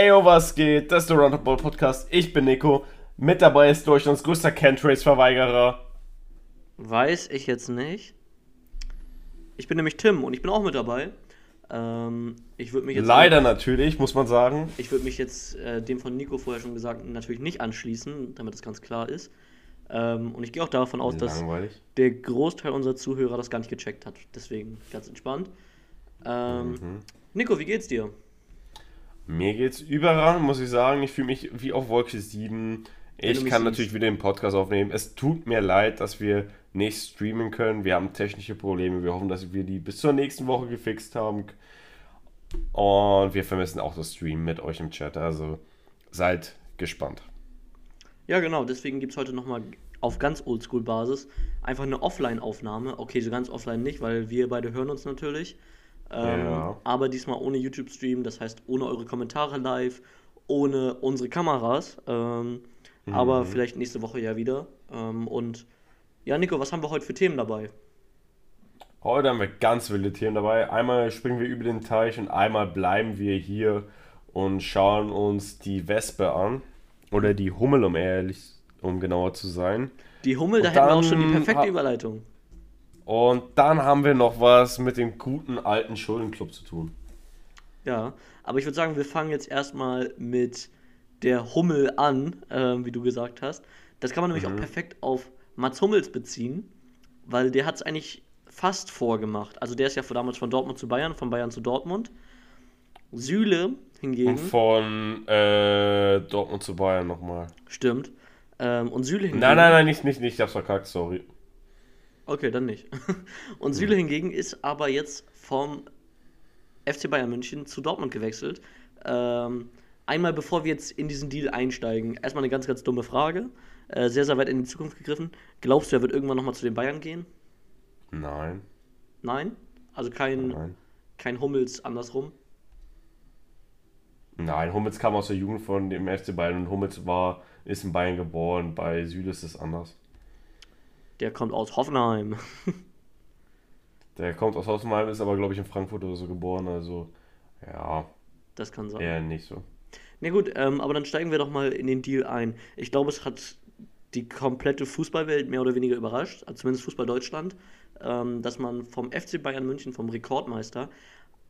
Eyo, was geht? Das ist der Roundabout Podcast. Ich bin Nico. Mit dabei ist Deutschlands größter Cantrace-Verweigerer. Weiß ich jetzt nicht. Ich bin nämlich Tim und ich bin auch mit dabei. Ähm, ich würde mich jetzt Leider natürlich, muss man sagen. Ich würde mich jetzt äh, dem von Nico vorher schon gesagt natürlich nicht anschließen, damit das ganz klar ist. Ähm, und ich gehe auch davon aus, Langweilig. dass der Großteil unserer Zuhörer das gar nicht gecheckt hat. Deswegen ganz entspannt. Ähm, Mhm. Nico, wie geht's dir? Mir geht's überragend, muss ich sagen. Ich fühle mich wie auf Wolke 7. Wenn Ich kann natürlich wieder den Podcast aufnehmen. Es tut mir leid, dass wir nicht streamen können. Wir haben technische Probleme. Wir hoffen, dass wir die bis zur nächsten Woche gefixt haben. Und wir vermissen auch das Stream mit euch im Chat. Also seid gespannt. Ja, genau, deswegen gibt es heute nochmal auf ganz Oldschool-Basis einfach eine Offline-Aufnahme. Okay, so ganz offline nicht, weil wir beide hören uns natürlich. Ähm, Ja. Aber diesmal ohne YouTube-Stream, das heißt ohne eure Kommentare live, ohne unsere Kameras. Ähm, Aber vielleicht nächste Woche ja wieder. Ähm, und ja, Nico, was haben wir heute für Themen dabei? Heute haben wir ganz wilde Themen dabei. Einmal springen wir über den Teich und einmal bleiben wir hier und schauen uns die Wespe an. Oder die Hummel, um ehrlich, um genauer zu sein. Die Hummel, da Und hätten wir auch schon die perfekte Überleitung. Und dann haben wir noch was mit dem guten alten Schuldenclub zu tun. Ja, aber ich würde sagen, wir fangen jetzt erstmal mit der Hummel an, ähm, wie du gesagt hast. Das kann man nämlich auch perfekt auf Mats Hummels beziehen, weil der hat es eigentlich fast vorgemacht. Also der ist ja von damals von Dortmund zu Bayern, von Bayern zu Dortmund. Süle hingegen, Und von äh, Dortmund zu Bayern nochmal. stimmt. Ähm, und Süle hingegen. Nein, nein, nein, nicht, nicht, nicht, ich hab's verkackt, sorry. Okay, dann nicht. Und Süle hingegen ist aber jetzt vom FC Bayern München zu Dortmund gewechselt. Ähm, einmal bevor wir jetzt in diesen Deal einsteigen, erstmal eine ganz, ganz dumme Frage. Äh, sehr, sehr weit in die Zukunft gegriffen. Glaubst du, er wird irgendwann nochmal zu den Bayern gehen? Nein, Nein? Also kein, nein. kein Hummels andersrum? Nein, Hummels kam aus der Jugend von dem FC Bayern und Hummels war, ist in Bayern geboren. Bei Süle ist es anders. Der kommt aus Hoffenheim. Der kommt aus Hoffenheim, ist aber, glaube ich, in Frankfurt oder so geboren. Also, ja, Das kann sein. eher nicht so. Na gut, ähm, aber dann steigen wir doch mal in den Deal ein. Ich glaube, es hat die komplette Fußballwelt mehr oder weniger überrascht, also zumindest Fußball Deutschland, ähm, dass man vom FC Bayern München, vom Rekordmeister,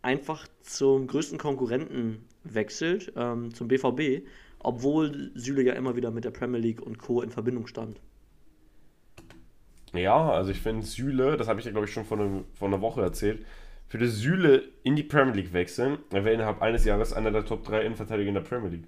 einfach zum größten Konkurrenten wechselt, ähm, zum BVB, obwohl Süle ja immer wieder mit der Premier League und Co. in Verbindung stand. Ja, also ich finde Süle, das habe ich ja, glaube ich, schon vor, einem, vor einer Woche erzählt, für das Süle in die Premier League wechseln, er wäre innerhalb eines Jahres einer der Top 3 Innenverteidiger in der Premier League.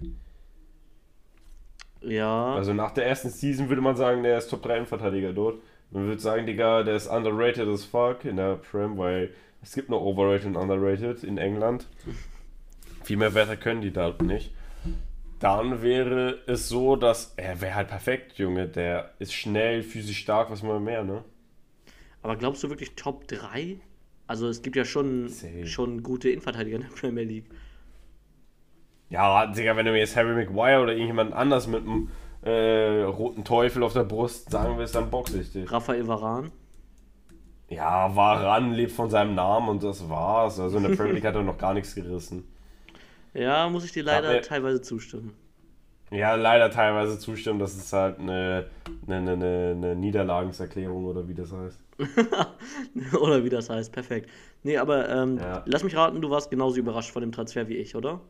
Ja, Also nach der ersten Season würde man sagen, der ist Top 3 Innenverteidiger dort. Man würde sagen, Digga, der ist underrated as fuck in der Prem, weil es gibt nur overrated und underrated in England. Viel mehr Werte können die da nicht. Dann wäre es so, dass er wäre halt perfekt, Junge. Der ist schnell, physisch stark, was mal mehr, ne? aber glaubst du wirklich Top 3? Also es gibt ja schon, Safe. schon gute Innenverteidiger in der Premier League. Ja, Digga, wenn du mir jetzt Harry Maguire oder irgendjemand anders mit einem äh, roten Teufel auf der Brust sagen willst, dann boxe ich dich. Raphael Varane. Ja, Varan lebt von seinem Namen und das war's. Also in der Premier League hat er noch gar nichts gerissen. Ja, muss ich dir leider mir- teilweise zustimmen. Ja, leider teilweise zustimmen, das ist halt eine, eine, eine, eine, Niederlagenserklärung oder wie das heißt. oder wie das heißt, perfekt. Nee, aber ähm, Ja. lass mich raten, du warst genauso überrascht von dem Transfer wie ich, oder?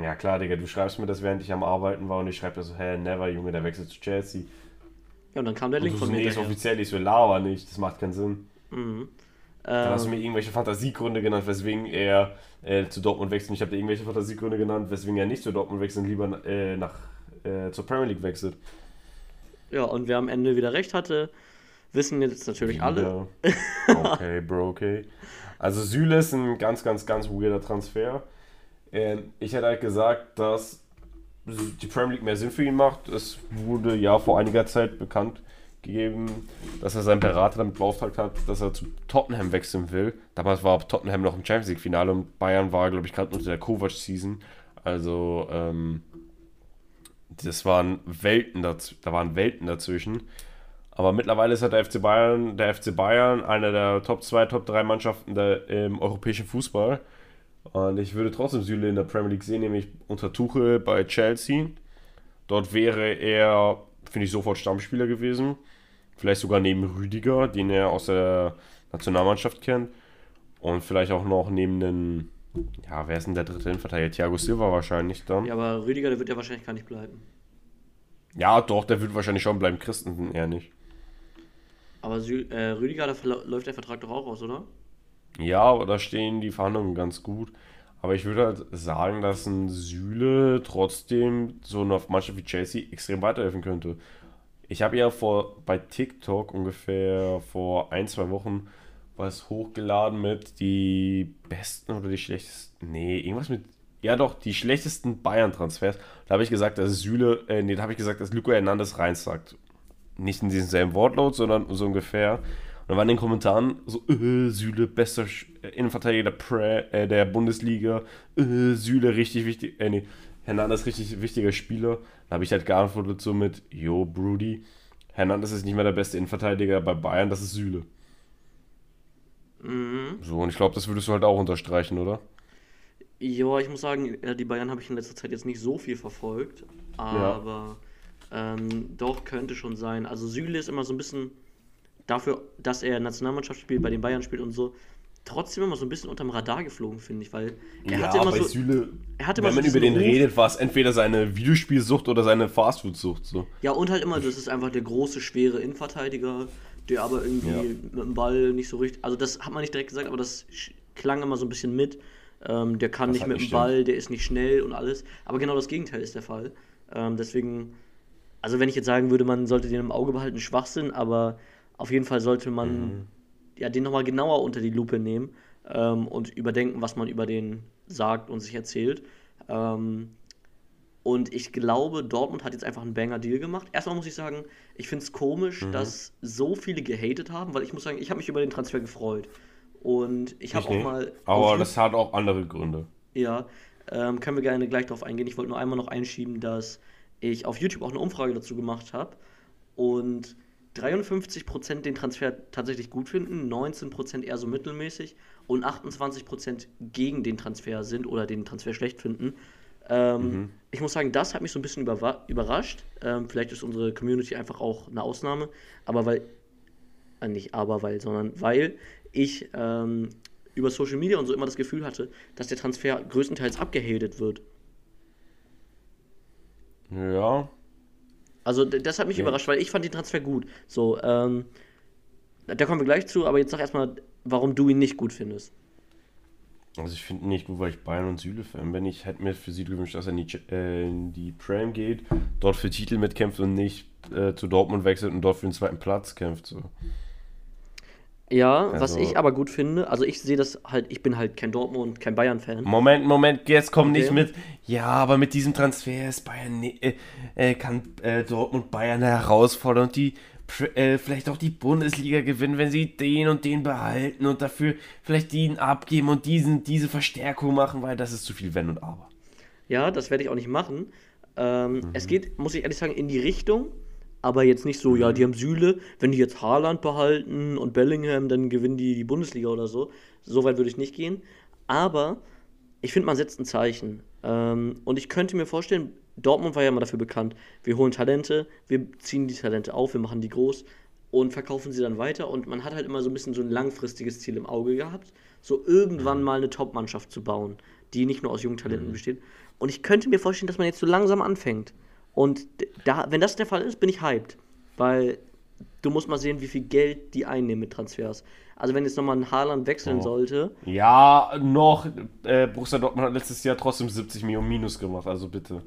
Ja klar, Digga, du schreibst mir das, während ich am Arbeiten war und ich schreibe dir so, hä, never, Junge, der wechselt zu Chelsea. Ja, und dann kam der Link von mir. nee, ist offiziell, ich so, laber nicht, das macht keinen Sinn. Mhm. Dann hast du Ähm, mir irgendwelche Fantasiegründe genannt, weswegen er äh, zu Dortmund wechselt. Ich habe dir irgendwelche Fantasiegründe genannt, weswegen er nicht zu Dortmund wechselt und lieber äh, nach, äh, zur Premier League wechselt. ja, und wer am Ende wieder recht hatte, wissen jetzt natürlich alle. Ja. Okay, Bro, okay. Also Süle ist ein ganz, ganz, ganz weirder Transfer. Ähm, ich hätte halt gesagt, dass die Premier League mehr Sinn für ihn macht. Es wurde ja vor einiger Zeit bekannt gegeben, dass er seinen Berater damit beauftragt hat, dass er zu Tottenham wechseln will. Damals war Tottenham noch im Champions League Finale und Bayern war, glaube ich, gerade unter der Kovac-Season. Also, ähm, das waren Welten da waren Welten dazwischen. Aber mittlerweile ist halt der FC Bayern, der FC Bayern, einer der Top 2, Top 3 Mannschaften der, im europäischen Fußball. Und ich würde trotzdem Süle in der Premier League sehen, nämlich unter Tuchel bei Chelsea. Dort wäre er, finde ich, sofort Stammspieler gewesen. Vielleicht sogar neben Rüdiger, den er aus der Nationalmannschaft kennt. Und vielleicht auch noch neben den, ja, wer ist denn der dritte Innenverteidiger? Thiago Silva wahrscheinlich dann. Ja, aber Rüdiger, der wird ja wahrscheinlich gar nicht bleiben. Ja, doch, der wird wahrscheinlich schon bleiben. Christensen eher nicht. Aber Sü äh, Rüdiger, da läuft der Vertrag doch auch aus, oder? Ja, aber da stehen die Verhandlungen ganz gut. Aber ich würde halt sagen, dass ein Süle trotzdem so einer Mannschaft wie Chelsea extrem weiterhelfen könnte. Ich habe ja vor bei TikTok ungefähr vor ein, zwei Wochen was hochgeladen mit die besten oder die schlechtesten. Nee, irgendwas mit. Ja, doch, die schlechtesten Bayern-Transfers. Da habe ich gesagt, dass Süle, äh, nee, da habe ich gesagt, dass Luco Hernandez reinsagt. Nicht in diesem selben Wortlaut, sondern so ungefähr. Und dann waren in den Kommentaren so, äh, Süle, bester äh, Innenverteidiger der, Pre, äh, der Bundesliga, äh, Süle, richtig wichtig, äh, nee, Hernandez, richtig wichtiger Spieler. Da habe ich halt geantwortet so mit, yo, Brody, Hernandez ist nicht mehr der beste Innenverteidiger bei Bayern, das ist Süle. Mhm. So, und ich glaube, das würdest du halt auch unterstreichen, oder? Ja, ich muss sagen, äh, die Bayern habe ich in letzter Zeit jetzt nicht so viel verfolgt, aber ähm, doch könnte schon sein. Also Süle ist immer so ein bisschen dafür, dass er Nationalmannschaft spielt, bei den Bayern spielt und so, trotzdem immer so ein bisschen unterm Radar geflogen, finde ich, weil er hatte immer bei so, Süle, er hatte immer wenn so man über diesen den Ruf- redet, war es entweder seine Videospielsucht oder seine Fastfood-Sucht, so. ja und halt immer, das ist einfach der große, schwere Innenverteidiger, der aber irgendwie Ja. mit dem Ball nicht so richtig, also das hat man nicht direkt gesagt, aber das klang immer so ein bisschen mit. Ähm, der kann Was nicht mit dem Ball, der ist nicht schnell und alles. Aber genau das Gegenteil ist der Fall. Ähm, deswegen, also wenn ich jetzt sagen würde, man sollte den im Auge behalten, Schwachsinn, aber auf jeden Fall sollte man Mhm. Ja, den nochmal genauer unter die Lupe nehmen ähm, und überdenken, was man über den sagt und sich erzählt. Ähm, und ich glaube, Dortmund hat jetzt einfach einen Banger-Deal gemacht. Erstmal muss ich sagen, ich finde es komisch, Mhm. dass so viele gehatet haben, weil ich muss sagen, ich habe mich über den Transfer gefreut. Und ich habe auch nicht. mal. Aber das hat auch andere Gründe. ja, ähm, können wir gerne gleich darauf eingehen. Ich wollte nur einmal noch einschieben, dass ich auf YouTube auch eine Umfrage dazu gemacht habe und 53% den Transfer tatsächlich gut finden, 19% eher so mittelmäßig und 28% gegen den Transfer sind oder den Transfer schlecht finden. Ähm, Ich muss sagen, das hat mich so ein bisschen überrascht. Ähm, vielleicht ist unsere Community einfach auch eine Ausnahme, aber weil, äh, nicht aber weil, sondern weil ich ähm, über Social Media und so immer das Gefühl hatte, dass der Transfer größtenteils abgehatet wird. Ja, Also das hat mich Ja. überrascht, weil ich fand den Transfer gut. So, ähm, da kommen wir gleich zu, aber jetzt sag erstmal, warum du ihn nicht gut findest. Also ich finde ihn nicht gut, weil ich Bayern und Süle-Fan bin. Ich hätte mir für Süle gewünscht, dass er in die, äh, in die Prem geht, dort für Titel mitkämpft und nicht äh, zu Dortmund wechselt und dort für den zweiten Platz kämpft. So. Ja, was Also- ich aber gut finde, also ich sehe das halt, ich bin halt kein Dortmund, kein Bayern-Fan. Moment, Moment, jetzt komm Okay. nicht mit. Ja, aber mit diesem Transfer ist Bayern, äh, äh, kann äh, Dortmund Bayern herausfordern und die äh, vielleicht auch die Bundesliga gewinnen, wenn sie den und den behalten und dafür vielleicht den abgeben und diesen, diese Verstärkung machen, weil das ist zu viel Wenn und Aber. Ja, das werde ich auch nicht machen. Ähm, Mhm. Es geht, muss ich ehrlich sagen, in die Richtung, aber jetzt nicht so, ja, die haben Süle, wenn die jetzt Haaland behalten und Bellingham, dann gewinnen die die Bundesliga oder so. So weit würde ich nicht gehen. Aber ich finde, man setzt ein Zeichen. Ähm, und ich könnte mir vorstellen, Dortmund war ja immer dafür bekannt, wir holen Talente, wir ziehen die Talente auf, wir machen die groß und verkaufen sie dann weiter. Und man hat halt immer so ein bisschen so ein langfristiges Ziel im Auge gehabt, so irgendwann mal eine Top-Mannschaft zu bauen, die nicht nur aus jungen Talenten besteht. Und ich könnte mir vorstellen, dass man jetzt so langsam anfängt. Und da, wenn das der Fall ist, bin ich hyped. Weil du musst mal sehen, wie viel Geld die einnehmen mit Transfers. Also wenn jetzt nochmal ein Haaland wechseln Oh. sollte, Ja, noch. Äh, Borussia Dortmund hat letztes Jahr trotzdem 70 Millionen Minus gemacht, also bitte.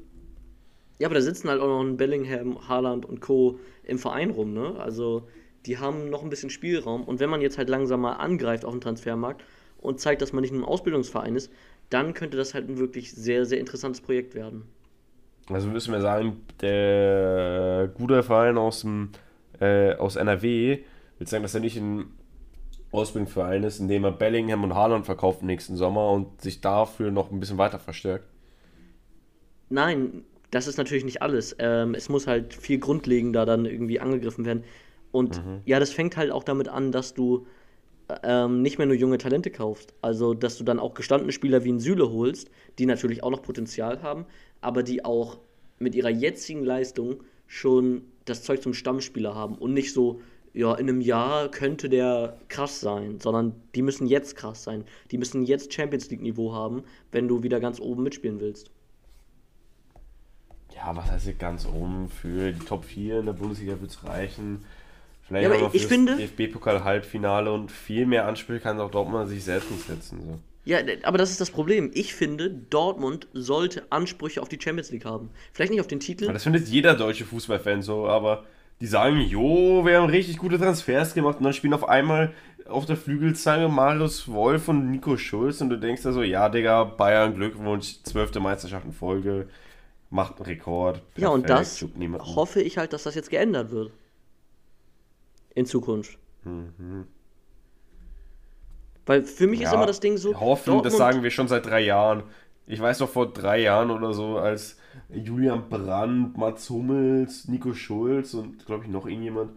Ja, aber da sitzen halt auch noch ein Bellingham, Haaland und Co. im Verein rum, ne? Also die haben noch ein bisschen Spielraum. Und wenn man jetzt halt langsam mal angreift auf den Transfermarkt und zeigt, dass man nicht nur ein Ausbildungsverein ist, dann könnte das halt ein wirklich sehr, sehr interessantes Projekt werden. Also müssen wir sagen, der gute Verein aus, dem, äh, aus NRW will sagen, dass er nicht ein Ausbildungsverein ist, indem er Bellingham und Haaland verkauft im nächsten Sommer und sich dafür noch ein bisschen weiter verstärkt. Nein, das ist natürlich nicht alles. Ähm, es muss halt viel grundlegender dann irgendwie angegriffen werden. Und ja, das fängt halt auch damit an, dass du ähm, nicht mehr nur junge Talente kaufst. Also, dass du dann auch gestandene Spieler wie ein Süle holst, die natürlich auch noch Potenzial haben, aber die auch mit ihrer jetzigen Leistung schon das Zeug zum Stammspieler haben und nicht so, ja, in einem Jahr könnte der krass sein, sondern die müssen jetzt krass sein. Die müssen jetzt Champions League-Niveau haben, wenn du wieder ganz oben mitspielen willst. Ja, was heißt hier ganz oben? Für die Top 4 in der Bundesliga wird es reichen. Vielleicht Ja, aber ich finde- DFB-Pokal-Halbfinale und viel mehr Anspiel kann auch Dortmund an sich selbst nicht setzen. So. Ja, aber das ist das Problem. Ich finde, Dortmund sollte Ansprüche auf die Champions League haben. Vielleicht nicht auf den Titel. Aber Das findet jeder deutsche Fußballfan so, aber die sagen, jo, wir haben richtig gute Transfers gemacht und dann spielen auf einmal auf der Flügelzange Marius Wolf und Nico Schulz und du denkst da so, ja, Digga, Bayern, Glückwunsch, zwölfte Meisterschaft in Folge, macht einen Rekord. Ja, und perfekt, das hoffe ich halt, dass das jetzt geändert wird. In Zukunft. Mhm. Weil für mich ist Ja, immer das Ding so. Hoffen, das sagen wir schon seit drei Jahren. Ich weiß noch vor drei Jahren oder so, als Julian Brandt, Mats Hummels, Nico Schulz und glaube ich noch irgendjemand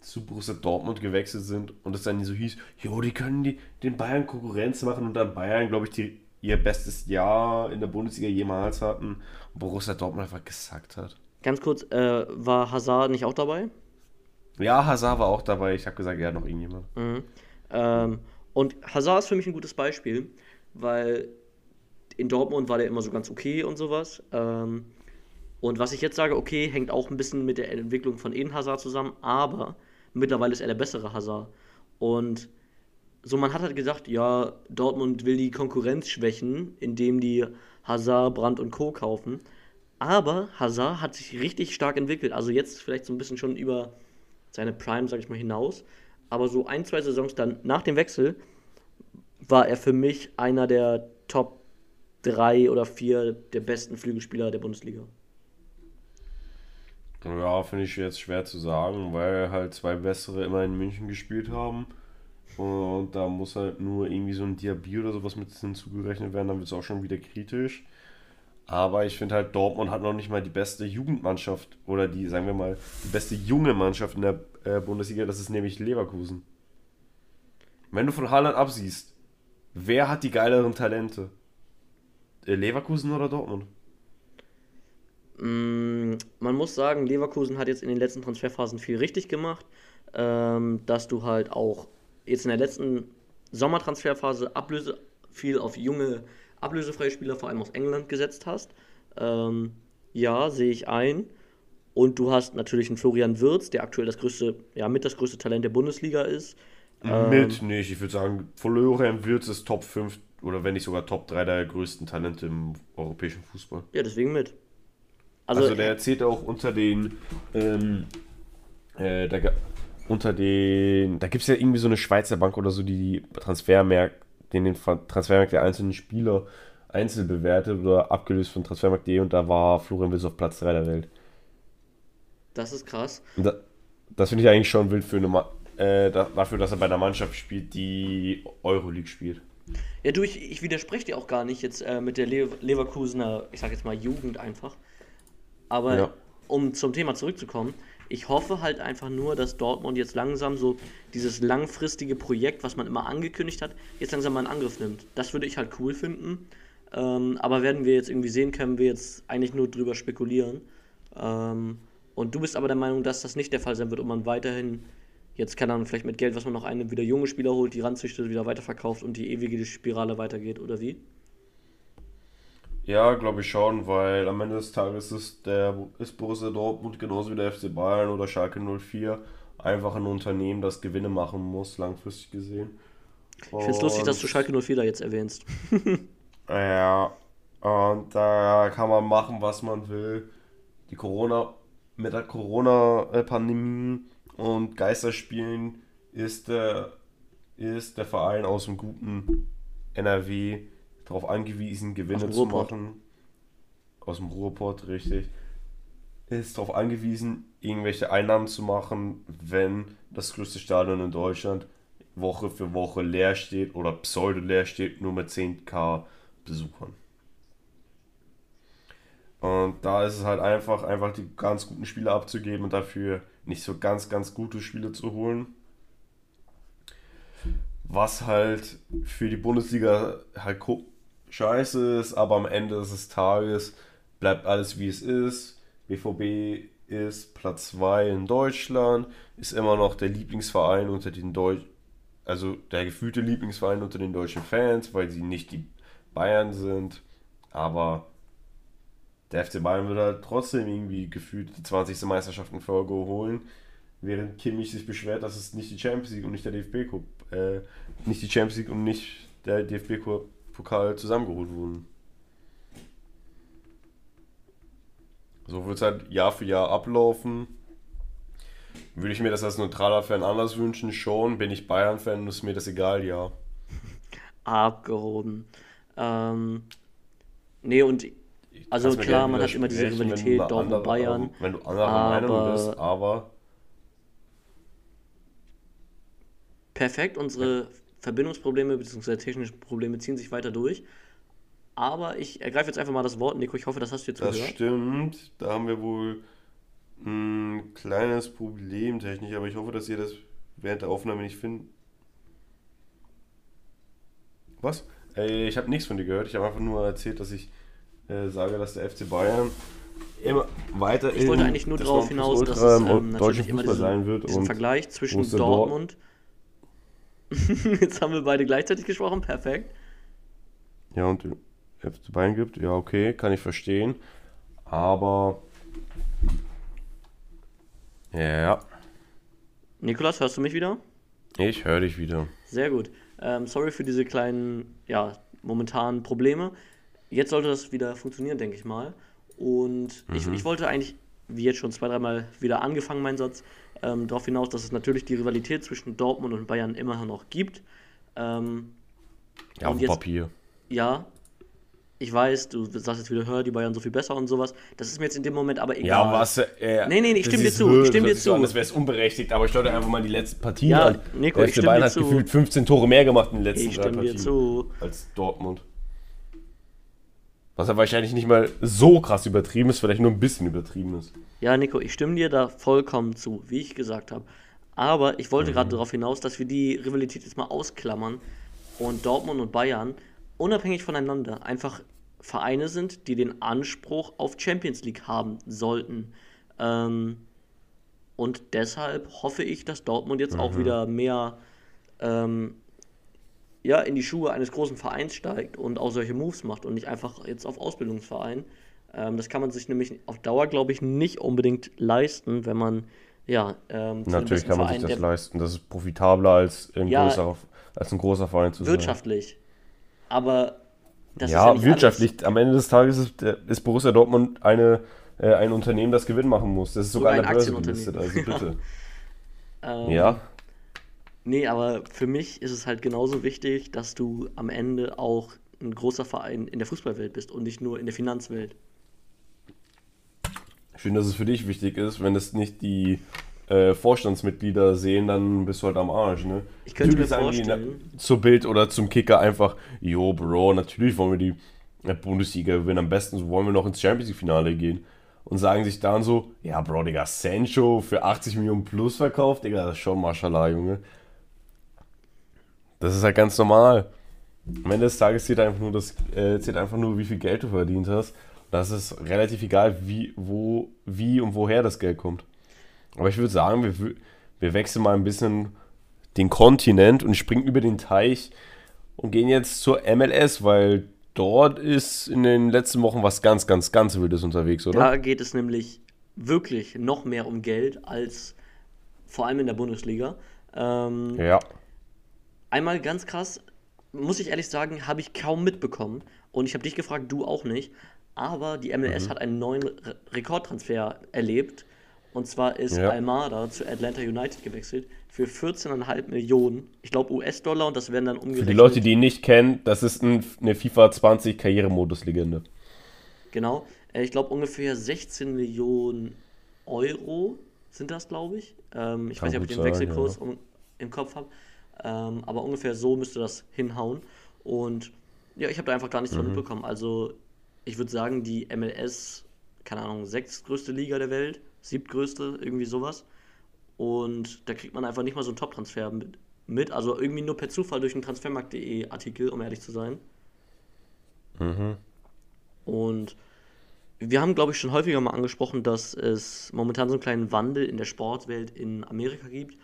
zu Borussia Dortmund gewechselt sind und es dann so hieß, jo, die können die, den Bayern Konkurrenz machen und dann Bayern, glaube ich, die, ihr bestes Jahr in der Bundesliga jemals hatten und Borussia Dortmund einfach gesackt hat. Ganz kurz, äh, war Hazard nicht auch dabei? Ja, Hazard war auch dabei. Ich habe gesagt, ja, noch irgendjemand. Mhm. Ähm, und Hazard ist für mich ein gutes Beispiel, weil in Dortmund war der immer so ganz okay und sowas. Ähm, und was ich jetzt sage, okay, hängt auch ein bisschen mit der Entwicklung von Eden Hazard zusammen, aber mittlerweile ist er der bessere Hazard. Und so, man hat halt gesagt, ja, Dortmund will die Konkurrenz schwächen, indem die Hazard, Brandt und Co. kaufen. Aber Hazard hat sich richtig stark entwickelt. Also jetzt vielleicht so ein bisschen schon über seine Prime, sag ich mal, hinaus. Aber so ein, zwei Saisons dann nach dem Wechsel war er für mich einer der Top 3 oder 4 der besten Flügelspieler der Bundesliga. Ja, finde ich jetzt schwer zu sagen, weil halt zwei bessere immer in München gespielt haben. Und da muss halt nur irgendwie so ein Diaby oder sowas mit hinzugerechnet werden, dann wird es auch schon wieder kritisch. Aber ich finde halt, Dortmund hat noch nicht mal die beste Jugendmannschaft oder die, sagen wir mal, die beste junge Mannschaft in der äh, Bundesliga, das ist nämlich Leverkusen. Wenn du von Haaland absiehst, wer hat die geileren Talente? Äh, Leverkusen oder Dortmund? Mm, man muss sagen, Leverkusen hat jetzt in den letzten Transferphasen viel richtig gemacht, ähm, dass du halt auch jetzt in der letzten Sommertransferphase Ablöse viel auf junge ablösefreie Spieler, vor allem aus England, gesetzt hast. Ähm, ja, sehe ich ein. Und du hast natürlich einen Florian Wirtz, der aktuell das größte, ja, mit das größte Talent der Bundesliga ist. Ähm, Mit nicht. Ich würde sagen, Florian Wirtz ist Top 5 oder wenn nicht sogar Top 3 der größten Talente im europäischen Fußball. Ja, deswegen mit. Also, Also, der zählt auch unter den, ähm, äh, da, unter den, da gibt es ja irgendwie so eine Schweizer Bank oder so, die die Transfermarkt, den, den Transfermarkt der einzelnen Spieler einzeln bewertet oder abgelöst von Transfermarkt.de und da war Florian Wirtz auf Platz 3 der Welt. das ist krass. Da, das finde ich eigentlich schon wild für eine, Ma- äh, da, dafür, dass er bei einer Mannschaft spielt, die Euroleague spielt. Ja, du, ich, ich widerspreche dir auch gar nicht jetzt äh, mit der Le Leverkusener, ich sag jetzt mal Jugend einfach. Aber Ja. um zum Thema zurückzukommen, ich hoffe halt einfach nur, dass Dortmund jetzt langsam so dieses langfristige Projekt, was man immer angekündigt hat, jetzt langsam mal in Angriff nimmt. Das würde ich halt cool finden. Ähm, aber werden wir jetzt irgendwie sehen, können wir jetzt eigentlich nur drüber spekulieren. Ähm, und du bist aber der Meinung, dass das nicht der Fall sein wird und man weiterhin jetzt, keine Ahnung, vielleicht mit Geld, was man noch eine wieder junge Spieler holt, die ranzüchtet, wieder weiterverkauft und die ewige Spirale weitergeht, oder wie? Ja, glaube ich schon, weil am Ende des Tages ist, der, ist Borussia Dortmund genauso wie der FC Bayern oder Schalke 04 einfach ein Unternehmen, das Gewinne machen muss, langfristig gesehen. Ich finde es lustig, dass du Schalke 04 da jetzt erwähnst. Ja, und da kann man machen, was man will. Die Corona, mit der Corona-Pandemie und Geisterspielen ist der, ist der Verein aus dem guten NRW darauf angewiesen, Gewinne zu machen. Aus dem Ruhrpott, richtig. Ist darauf angewiesen, irgendwelche Einnahmen zu machen, wenn das größte Stadion in Deutschland Woche für Woche leer steht oder pseudo leer steht, nur mit 10k Besuchern. Und da ist es halt einfach, einfach die ganz guten Spiele abzugeben und dafür nicht so ganz, ganz gute Spiele zu holen. was halt für die Bundesliga halt scheiße ist, aber am Ende des Tages bleibt alles wie es ist. BVB ist Platz 2 in Deutschland, ist immer noch der Lieblingsverein unter den Deutschen, also der gefühlte Lieblingsverein unter den deutschen Fans, weil sie nicht die Bayern sind. Aber der FC Bayern wird halt trotzdem irgendwie gefühlt die 20. Meisterschaft in Folge holen, während Kimmich sich beschwert, dass es nicht die Champions League und nicht der DFB Cup, äh, nicht die Champions League und nicht der DFB Pokal zusammengeholt wurden. So wird es halt Jahr für Jahr ablaufen. Würde ich mir das als neutraler Fan anders wünschen? Schon. Bin ich Bayern-Fan, ist mir das egal, ja. Abgehoben. Ähm, nee, und also klar, man hat immer diese Rivalität Dortmund Bayern. Wenn du anderer Meinung bist, aber. Perfekt, unsere Verbindungsprobleme bzw. technische Probleme ziehen sich weiter durch. Aber ich ergreife jetzt einfach mal das Wort, Nico. Ich hoffe, das hast du jetzt Das gehört. stimmt. Da haben wir wohl ein kleines Problem technisch, aber ich hoffe, dass ihr das während der Aufnahme nicht findet. Was? Ey, ich habe nichts von dir gehört. Ich habe einfach nur erzählt, dass ich äh, sage, dass der FC Bayern immer weiter Ich wollte eigentlich nur darauf hinaus, dass es ähm, natürlich immer diesen, sein wird diesen Vergleich zwischen Dortmund. Jetzt haben wir beide gleichzeitig gesprochen. Perfekt. Ja, und FC Bayern gibt. Ja, okay, kann ich verstehen. Aber. Ja. Nikolas, hörst du mich wieder? Ich höre dich wieder. Sehr gut. Ähm, sorry für diese kleinen, ja, momentanen Probleme. Jetzt sollte das wieder funktionieren, denke ich mal. Und mhm. ich, ich wollte eigentlich, wie jetzt schon zwei, dreimal wieder angefangen, mein Satz, ähm, darauf hinaus, dass es natürlich die Rivalität zwischen Dortmund und Bayern immer noch gibt. Ähm, ja, auf jetzt, Papier. Ja, ich weiß, du sagst jetzt wieder, hör, die Bayern so viel besser und sowas. Das ist mir jetzt in dem Moment aber egal. Ja, was? Äh, nee, nee, nee, ich stimme dir zu. Ich stimme dir zu. Das wäre es unberechtigt, aber ich schaue dir einfach mal die letzten Partien ja, an. Nico, Der FC Bayern hat zu. gefühlt 15 Tore mehr gemacht in den letzten ich drei Partien. Dir zu. Als Dortmund. Was ja wahrscheinlich nicht mal so krass übertrieben ist, vielleicht nur ein bisschen übertrieben ist. Ja, Nico, ich stimme dir da vollkommen zu, wie ich gesagt habe. Aber ich wollte mhm. gerade darauf hinaus, dass wir die Rivalität jetzt mal ausklammern und Dortmund und Bayern unabhängig voneinander einfach Vereine sind, die den Anspruch auf Champions League haben sollten. Ähm, und deshalb hoffe ich, dass Dortmund jetzt mhm. auch wieder mehr ähm, ja, in die Schuhe eines großen Vereins steigt und auch solche Moves macht und nicht einfach jetzt auf Ausbildungsverein. Ähm, das kann man sich nämlich auf Dauer, glaube ich, nicht unbedingt leisten, wenn man ja. Ähm, Natürlich kann man Verein, sich das leisten. Das ist profitabler als, ein, ja, größer, als ein großer Verein zu wirtschaftlich. sein. Wirtschaftlich. Aber das ja, ja wirtschaftlich. Alles. Am Ende des Tages ist, ist Borussia Dortmund eine, äh, ein Unternehmen, das Gewinn machen muss. Das ist sogar, sogar an der Börse gelistet, also bitte. ähm, ja. Nee, aber für mich ist es halt genauso wichtig, dass du am Ende auch ein großer Verein in der Fußballwelt bist und nicht nur in der Finanzwelt. Schön, dass es für dich wichtig ist, wenn es nicht die äh, Vorstandsmitglieder sehen, dann bist du halt am Arsch, ne? Ich könnte natürlich mir vorstellen. Die, zur Bild oder zum Kicker einfach, jo, Bro, natürlich wollen wir die äh, Bundesliga gewinnen. Am besten wollen wir noch ins Champions League-Finale gehen. Und sagen sich dann so, ja, Bro, Digga, Sancho für 80 Millionen plus verkauft, Digga, das ist schon Maschallah, Junge. Das ist halt ganz normal. Am Ende des Tages zählt einfach nur, das, äh, zählt einfach nur wie viel Geld du verdient hast. Das ist relativ egal, wie, wo, wie und woher das Geld kommt. Aber ich würde sagen, wir, wir wechseln mal ein bisschen den Kontinent und springen über den Teich und gehen jetzt zur MLS, weil dort ist in den letzten Wochen was ganz, ganz, ganz Wildes unterwegs, oder? Da geht es nämlich wirklich noch mehr um Geld als vor allem in der Bundesliga. Ähm, ja. Einmal ganz krass, muss ich ehrlich sagen, habe ich kaum mitbekommen. Und ich habe dich gefragt, du auch nicht. Aber die MLS mhm. hat einen neuen Re Rekordtransfer erlebt. Und zwar ist ja. Almada zu Atlanta United gewechselt für 14,5 Millionen, ich glaube US-Dollar und das werden dann umgerechnet. Für die Leute, die ihn nicht kennen, das ist ein, eine FIFA 20 Karrieremodus-Legende. Genau, äh, ich glaube ungefähr 16 Millionen Euro sind das, glaube ich. Ähm, ich Kann weiß nicht, ob ich den Wechselkurs ja. um, im Kopf habe, ähm, aber ungefähr so müsste das hinhauen. Und ja, ich habe da einfach gar nichts mhm. von mitbekommen. Also ich würde sagen, die MLS, keine Ahnung, sechstgrößte Liga der Welt siebtgrößte, irgendwie sowas. Und da kriegt man einfach nicht mal so einen Top-Transfer mit, also irgendwie nur per Zufall durch einen Transfermarkt.de Artikel, um ehrlich zu sein. Mhm. Und wir haben, glaube ich, schon häufiger mal angesprochen, dass es momentan so einen kleinen Wandel in der Sportwelt in Amerika gibt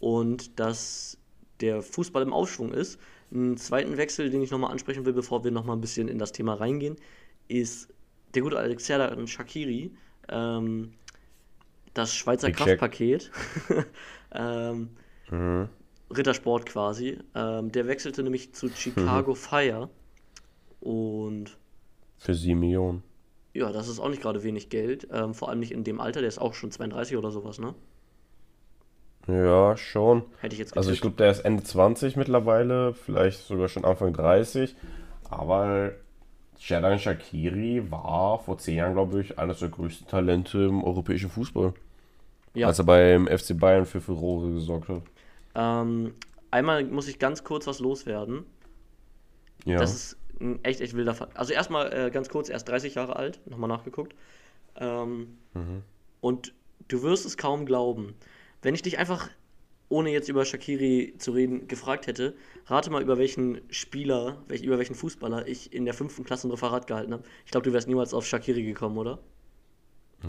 und dass der Fußball im Aufschwung ist. Einen zweiten Wechsel, den ich nochmal ansprechen will, bevor wir nochmal ein bisschen in das Thema reingehen, ist der gute Alexander Shakiri, ähm, das Schweizer Check. Kraftpaket, ähm, Mhm. Rittersport quasi. Ähm, der wechselte nämlich zu Chicago Fire und Für 7 Millionen. ja, das ist auch nicht gerade wenig Geld, ähm, vor allem nicht in dem Alter, der ist auch schon 32 oder sowas, ne? Ja, schon. Hätte ich jetzt Also ich glaube, der ist Ende 20 mittlerweile, vielleicht sogar schon Anfang 30. Aber Xherdan Shaqiri war vor 10 Jahren, glaube ich, eines der größten Talente im europäischen Fußball. Ja. Als er beim FC Bayern für Furore gesorgt hat. Ähm, einmal muss ich ganz kurz was loswerden. Ja. Das ist ein echt, echt wilder Fall. Also erstmal äh, ganz kurz, er ist 30 Jahre alt, nochmal nachgeguckt. Ähm, Mhm. Und du wirst es kaum glauben. Wenn ich dich einfach, ohne jetzt über Shakiri zu reden, gefragt hätte, rate mal, über welchen Spieler, welch, über welchen Fußballer ich in der fünften Klasse ein Referat gehalten habe. Ich glaube, du wärst niemals auf Shakiri gekommen, oder?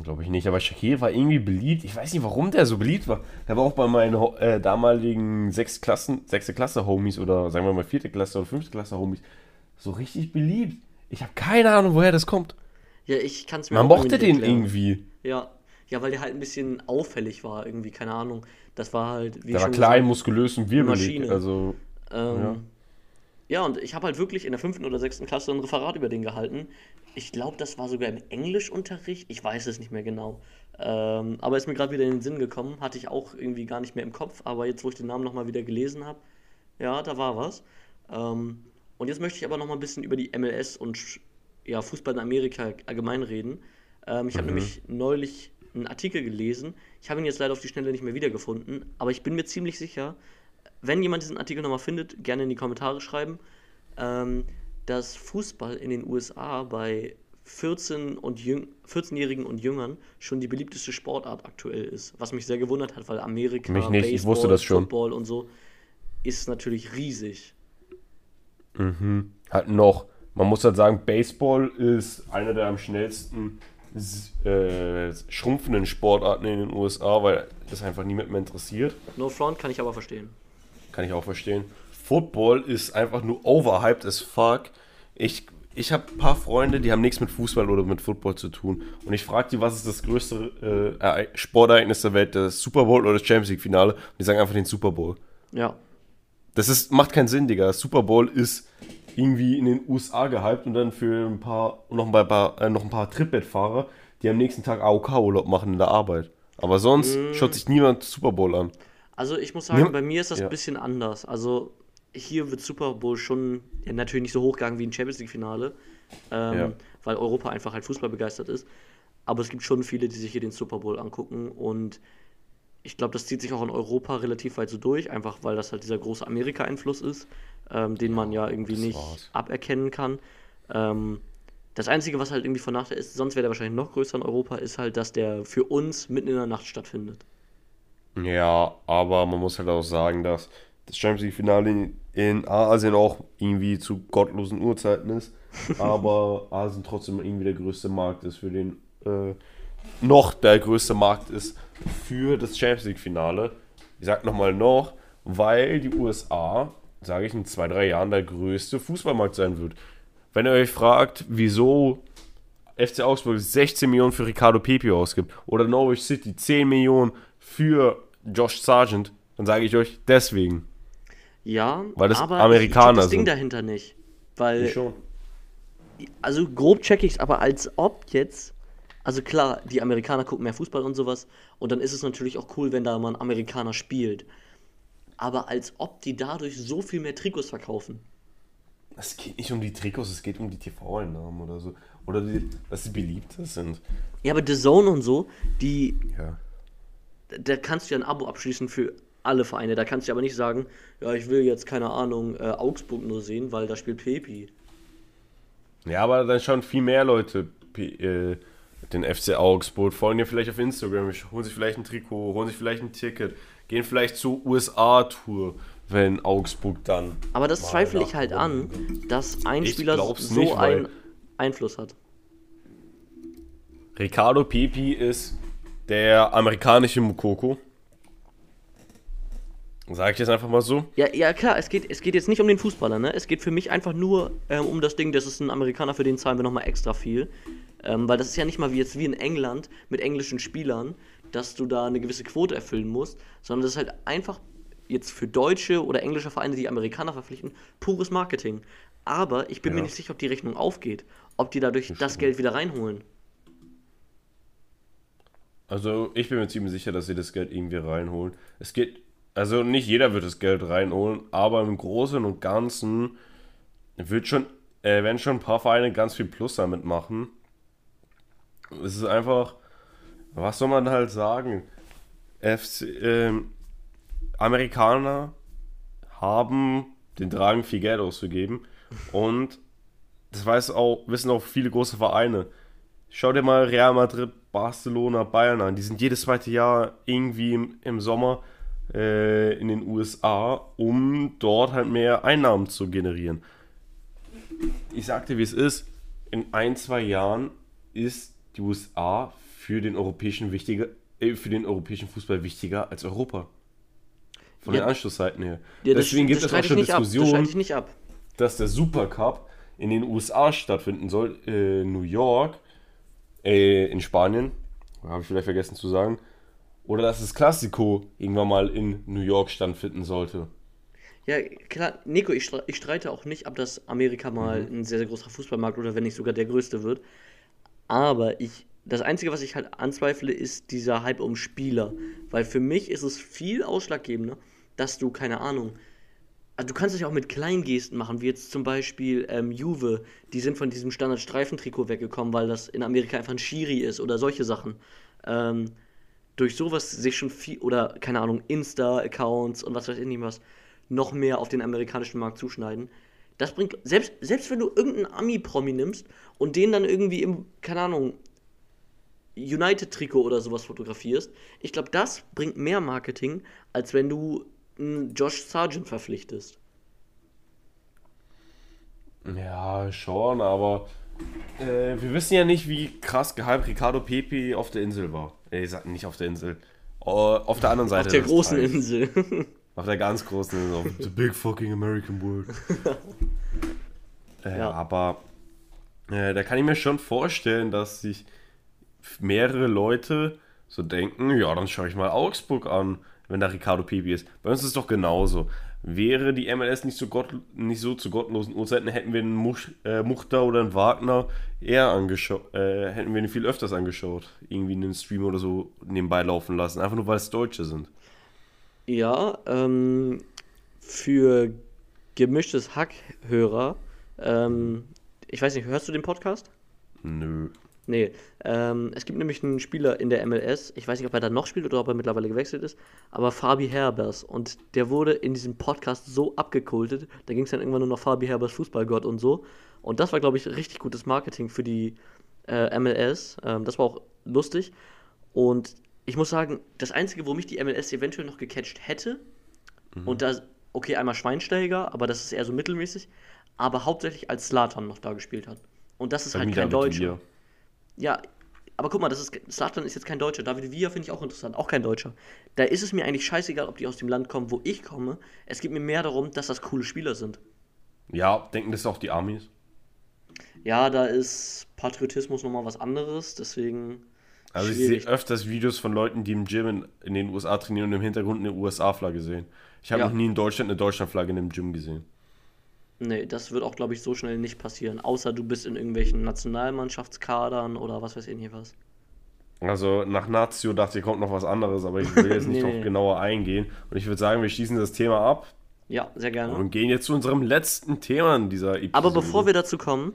Glaube ich nicht, aber Shakir war irgendwie beliebt. Ich weiß nicht, warum der so beliebt war. Der war auch bei meinen äh, damaligen sechs Klassen, sechste Klasse Homies oder sagen wir mal vierte Klasse oder fünfte Klasse Homies so richtig beliebt. Ich habe keine Ahnung, woher das kommt. Ja, ich kann es mir Man mochte den irgendwie. Ja. Ja, weil der halt ein bisschen auffällig war, irgendwie, keine Ahnung. Das war halt, wie Der war klein, gesagt, muskulös und wirbelig. Also, Ähm, Ja. ja. und ich habe halt wirklich in der fünften oder sechsten Klasse ein Referat über den gehalten. Ich glaube, das war sogar im Englischunterricht. Ich weiß es nicht mehr genau. Ähm, aber ist mir gerade wieder in den Sinn gekommen. Hatte ich auch irgendwie gar nicht mehr im Kopf. Aber jetzt, wo ich den Namen nochmal wieder gelesen habe, ja, da war was. Ähm, und jetzt möchte ich aber nochmal ein bisschen über die MLS und ja, Fußball in Amerika allgemein reden. Ähm, ich habe Mhm. nämlich neulich einen Artikel gelesen. Ich habe ihn jetzt leider auf die Schnelle nicht mehr wiedergefunden. Aber ich bin mir ziemlich sicher, wenn jemand diesen Artikel nochmal findet, gerne in die Kommentare schreiben, ähm, dass Fußball in den USA bei 14 und jüng 14-Jährigen und Jüngern schon die beliebteste Sportart aktuell ist. Was mich sehr gewundert hat, weil Amerika, Mich nicht, ich wusste das schon. Football und so ist natürlich riesig. halt noch, man muss halt sagen, Baseball ist eine der am schnellsten äh, schrumpfenden Sportarten in den USA, weil das einfach niemand mehr interessiert. No front kann ich aber verstehen. Kann ich auch verstehen. Football ist einfach nur overhyped as fuck. Ich, ich habe ein paar Freunde, die haben nichts mit Fußball oder mit Football zu tun. Und ich frage die, was ist das größte äh, Erei- Sportereignis der Welt, das Super Bowl oder das Champions League Finale? Und die sagen einfach den Super Bowl. Ja. Das ist, macht keinen Sinn, Digga. Super Bowl ist irgendwie in den USA gehypt und dann für ein paar, noch ein paar, äh, noch ein paar Trittbettfahrer, die am nächsten Tag AOK-Urlaub machen in der Arbeit. Aber sonst schaut sich niemand Super Bowl an. Also ich muss sagen, Ja. bei mir ist das Ja. ein bisschen anders. Also hier wird Super Bowl schon ja, natürlich nicht so hochgegangen wie ein Champions League Finale, ähm, weil Europa einfach halt Fußball begeistert ist. Aber es gibt schon viele, die sich hier den Super Bowl angucken und ich glaube, das zieht sich auch in Europa relativ weit so durch, einfach weil das halt dieser große Amerika-Einfluss ist, ähm, den man ja irgendwie nicht war's. aberkennen kann. Ähm, das Einzige, was halt irgendwie von Nachteil ist, sonst wäre der wahrscheinlich noch größer in Europa, ist halt, dass der für uns mitten in der Nacht stattfindet. Ja, aber man muss halt auch sagen, dass das Champions League-Finale in, in Asien auch irgendwie zu gottlosen Uhrzeiten ist. Aber Asien trotzdem irgendwie der größte Markt ist für den, äh, noch der größte Markt ist für das Champions League-Finale. Ich sag nochmal noch, weil die USA, sage ich, in zwei, drei Jahren der größte Fußballmarkt sein wird. Wenn ihr euch fragt, wieso FC Augsburg 16 Millionen für Ricardo Pepi ausgibt oder Norwich City 10 Millionen für Josh Sargent, dann sage ich euch deswegen. Ja, Weil das aber Amerikaner ich das Ding sind. dahinter nicht. Weil, schon. also grob check ich's, aber als ob jetzt, also klar, die Amerikaner gucken mehr Fußball und sowas und dann ist es natürlich auch cool, wenn da mal ein Amerikaner spielt. Aber als ob die dadurch so viel mehr Trikots verkaufen. Es geht nicht um die Trikots, es geht um die TV-Einnahmen oder so. Oder die, dass sie beliebter sind. Ja, aber The Zone und so, die, Ja. da kannst du ja ein Abo abschließen für alle Vereine. Da kannst du aber nicht sagen, ja, ich will jetzt, keine Ahnung, äh, Augsburg nur sehen, weil da spielt Pepi. Ja, aber dann schauen viel mehr Leute P äh, den FC Augsburg, folgen dir vielleicht auf Instagram, holen sich vielleicht ein Trikot, holen sich vielleicht ein Ticket, gehen vielleicht zur USA-Tour, wenn Augsburg dann. Aber das zweifle ich halt an, dass ein Ich Spieler so nicht, einen Einfluss hat. Ricardo Pepi ist der amerikanische Mukoko. Sag ich jetzt einfach mal so. Ja, ja klar, es geht, es geht jetzt nicht um den Fußballer, ne? Es geht für mich einfach nur ähm, um das Ding, das ist ein Amerikaner, für den zahlen wir nochmal extra viel. Ähm, weil das ist ja nicht mal wie jetzt wie in England mit englischen Spielern, dass du da eine gewisse Quote erfüllen musst, sondern das ist halt einfach jetzt für deutsche oder englische Vereine, die Amerikaner verpflichten, pures Marketing. Aber ich bin mir Ja. nicht sicher, ob die Rechnung aufgeht, ob die dadurch das Geld wieder reinholen. Also ich bin mir ziemlich sicher, dass sie das Geld irgendwie reinholen. Es geht, also nicht jeder wird das Geld reinholen, aber im Großen und Ganzen wird schon, äh, werden schon ein paar Vereine ganz viel Plus damit machen. Es ist einfach, was soll man halt sagen? FC, ähm, Amerikaner haben den Drang, viel Geld auszugeben und das weiß auch, wissen auch viele große Vereine. Schau dir mal Real Madrid, Barcelona, Bayern an. Die sind jedes zweite Jahr irgendwie im, im Sommer äh, in den USA, um dort halt mehr Einnahmen zu generieren. Ich sagte, wie es ist. In ein, zwei Jahren ist die USA für den europäischen, wichtiger, äh, für den europäischen Fußball wichtiger als Europa. Von Ja. den Anschlusszeiten her. Ja, das- Deswegen gibt das es auch schon das Diskussionen ab. dass der Supercup in den USA stattfinden soll, äh, New York, äh, in Spanien, habe ich vielleicht vergessen zu sagen, oder dass das Klassiko irgendwann mal in New York stattfinden sollte. Ja, klar, Nico, ich, ich streite auch nicht ab, dass Amerika mal ein sehr, sehr großer Fußballmarkt oder wenn nicht sogar der größte wird. Aber ich, das Einzige, was ich halt anzweifle, ist dieser Hype um Spieler. Weil für mich ist es viel ausschlaggebender, dass du, keine Ahnung, also du kannst es ja auch mit Kleingesten machen, wie jetzt zum Beispiel ähm, Juve, die sind von diesem Standard-Streifentrikot weggekommen, weil das in Amerika einfach ein Schiri ist oder solche Sachen. Ähm, durch sowas sich schon viel, oder keine Ahnung, Insta-Accounts und was weiß ich nicht was, noch mehr auf den amerikanischen Markt zuschneiden. Das bringt, selbst, selbst wenn du irgendeinen Ami-Promi nimmst und den dann irgendwie im, keine Ahnung, United-Trikot oder sowas fotografierst, ich glaube, das bringt mehr Marketing, als wenn du einen Josh Sargent verpflichtest. Ja, schon, aber äh, wir wissen ja nicht, wie krass gehypt Ricardo Pepe auf der insel war. Äh, ich sag nicht auf der Insel. Äh, auf der anderen Seite. Auf der großen Teils. Insel. Auf der ganz großen Insel. Auf the big fucking American world. äh, Ja. Aber äh, da kann ich mir schon vorstellen, dass sich mehrere Leute so denken, ja, dann schaue ich mal Augsburg an, wenn da Ricardo Pepi ist. Bei uns ist es doch genauso. Wäre die MLS nicht so, gott, nicht so zu gottlosen Uhrzeiten, hätten wir einen Much, äh, Muchter oder einen Wagner eher angeschaut, äh, hätten wir ihn viel öfters angeschaut. Irgendwie einen Stream oder so nebenbei laufen lassen. Einfach nur, weil es Deutsche sind. Ja, ähm, für gemischtes Hack-Hörer, ähm, ich weiß nicht, hörst du den Podcast? Nö. Nee, ähm, es gibt nämlich einen Spieler in der MLS, ich weiß nicht, ob er da noch spielt oder ob er mittlerweile gewechselt ist, aber Fabi Herbers. Und der wurde in diesem Podcast so abgekultet, da ging es dann irgendwann nur noch Fabi Herbers Fußballgott und so. Und das war, glaube ich, richtig gutes Marketing für die äh, MLS, ähm, das war auch lustig. Und ich muss sagen, das Einzige, wo mich die MLS eventuell noch gecatcht hätte und da, okay, einmal Schweinsteiger, aber das ist eher so mittelmäßig, aber hauptsächlich als Slatan noch da gespielt hat. Und das ist Bei halt kein Deutscher. Ja, aber guck mal, das ist Slatan ist jetzt kein Deutscher. David Villa finde ich auch interessant, auch kein Deutscher. Da ist es mir eigentlich scheißegal, ob die aus dem Land kommen, wo ich komme. Es geht mir mehr darum, dass das coole Spieler sind. Ja, denken das auch die Amis? Ja, da ist Patriotismus nochmal was anderes, deswegen. Also ich sehe öfters Videos von Leuten, die im Gym in, in den USA trainieren und im Hintergrund eine USA-Flagge sehen. Ich habe Ja. noch nie in Deutschland eine Deutschland-Flagge in einem Gym gesehen. Nee, das wird auch, glaube ich, so schnell nicht passieren. Außer du bist in irgendwelchen Nationalmannschaftskadern oder was weiß ich nicht was. Also nach Nazio dachte ich, kommt noch was anderes, aber ich will jetzt nicht Nee, noch nee. genauer eingehen. Und ich würde sagen, wir schließen das Thema ab Ja, sehr gerne. und gehen jetzt zu unserem letzten Thema in dieser Episode. Aber bevor wir dazu kommen,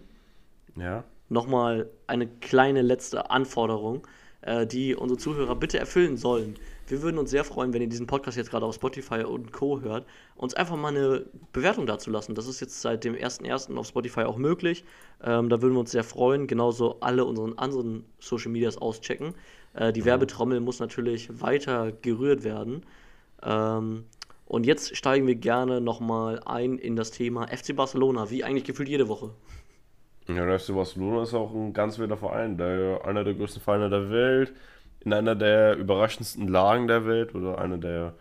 Ja, nochmal eine kleine letzte Anforderung, äh, die unsere Zuhörer bitte erfüllen sollen. Wir würden uns sehr freuen, wenn ihr diesen Podcast jetzt gerade auf Spotify und Co. hört, uns einfach mal eine Bewertung dazu lassen. Das ist jetzt seit dem 1.1. auf Spotify auch möglich. Ähm, da würden wir uns sehr freuen. Genauso alle unseren anderen Social Medias auschecken. Äh, die Werbetrommel muss natürlich weiter gerührt werden. Ähm, Und jetzt steigen wir gerne nochmal ein in das Thema FC Barcelona, wie eigentlich gefühlt jede Woche. Ja, der FC Barcelona ist auch ein ganz wilder Verein, der einer der größten Vereine der Welt, in einer der überraschendsten Lagen der Welt oder einer der